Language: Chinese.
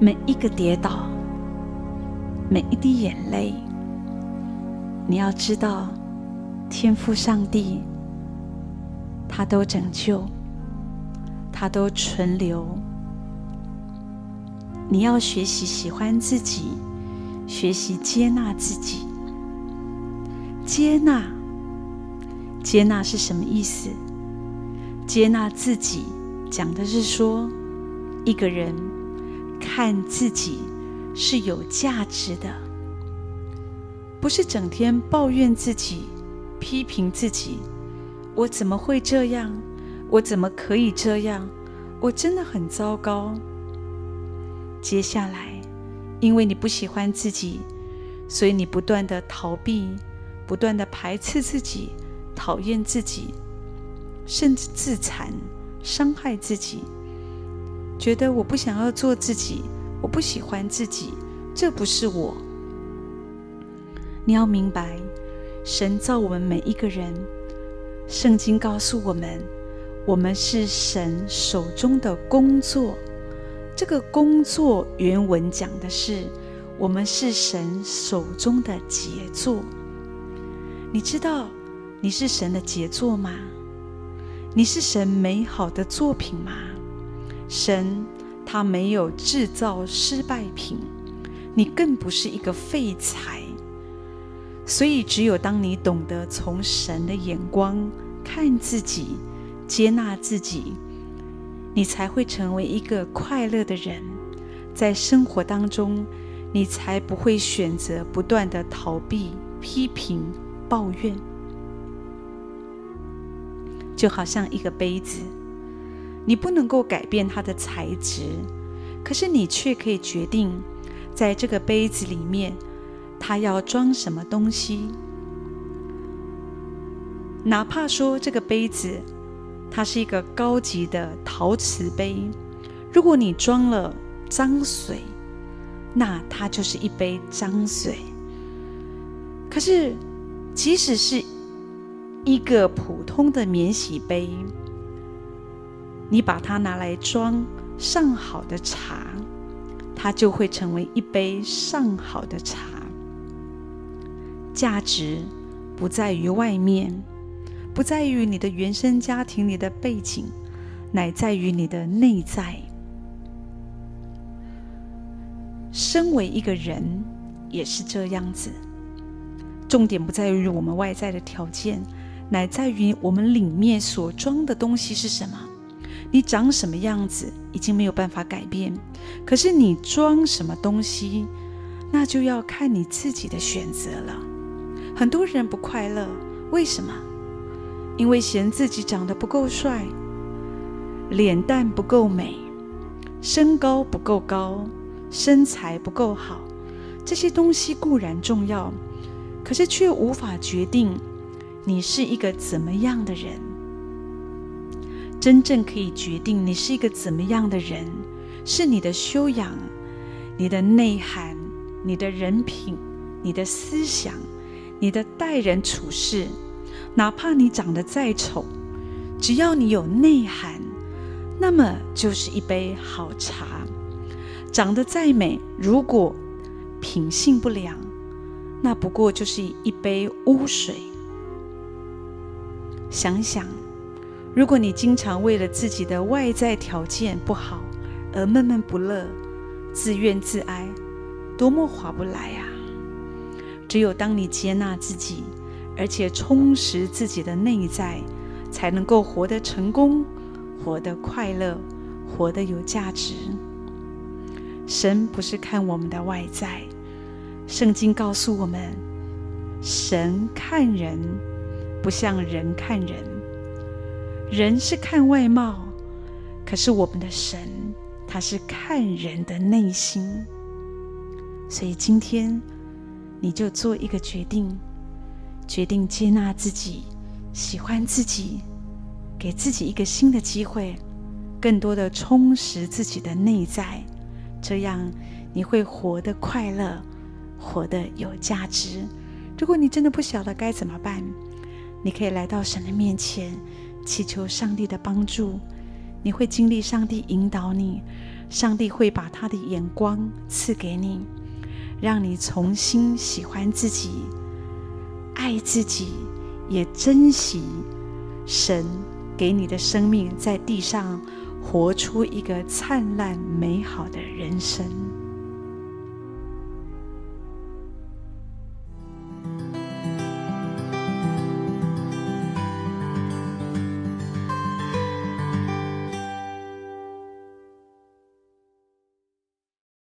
每一个跌倒，每一滴眼泪，你要知道，天父上帝，他都拯救，他都存留。你要学习喜欢自己，学习接纳自己。接纳，接纳是什么意思？接纳自己，讲的是说，一个人看自己是有价值的，不是整天抱怨自己、批评自己。我怎么会这样？我怎么可以这样？我真的很糟糕。接下来，因为你不喜欢自己，所以你不断的逃避，不断的排斥自己，讨厌自己，甚至自残、伤害自己，觉得我不想要做自己，我不喜欢自己，这不是我。你要明白，神造我们每一个人，圣经告诉我们，我们是神手中的工作。这个工作原文讲的是，我们是神手中的杰作。你知道你是神的杰作吗？你是神美好的作品吗？神他没有制造失败品，你更不是一个废材。所以，只有当你懂得从神的眼光看自己，接纳自己。你才会成为一个快乐的人，在生活当中，你才不会选择不断的逃避、批评、抱怨。就好像一个杯子，你不能够改变它的材质，可是你却可以决定，在这个杯子里面，它要装什么东西。哪怕说这个杯子，它是一个高级的陶瓷杯，如果你装了脏水，那它就是一杯脏水。可是，即使是一个普通的免洗杯，你把它拿来装上好的茶，它就会成为一杯上好的茶。价值不在于外面。不在于你的原生家庭里的背景，乃在于你的内在。身为一个人也是这样子，重点不在于我们外在的条件，乃在于我们里面所装的东西是什么。你长什么样子已经没有办法改变，可是你装什么东西，那就要看你自己的选择了。很多人不快乐，为什么？因为嫌自己长得不够帅，脸蛋不够美，身高不够高，身材不够好，这些东西固然重要，可是却无法决定你是一个怎么样的人。真正可以决定你是一个怎么样的人，是你的修养、你的内涵、你的人品、你的思想、你的待人处事。哪怕你长得再丑，只要你有内涵，那么就是一杯好茶。长得再美，如果品性不良，那不过就是一杯污水。想想，如果你经常为了自己的外在条件不好而闷闷不乐、自怨自哀，多么划不来呀！只有当你接纳自己。而且充实自己的内在，才能够活得成功，活得快乐，活得有价值。神不是看我们的外在，圣经告诉我们，神看人不像人看人，人是看外貌，可是我们的神他是看人的内心。所以今天你就做一个决定。决定接纳自己，喜欢自己，给自己一个新的机会，更多的充实自己的内在，这样你会活得快乐，活得有价值。如果你真的不晓得该怎么办，你可以来到神的面前，祈求上帝的帮助。你会经历上帝引导你，上帝会把他的眼光赐给你，让你重新喜欢自己、爱自己，也珍惜神给你的生命，在地上活出一个灿烂美好的人生。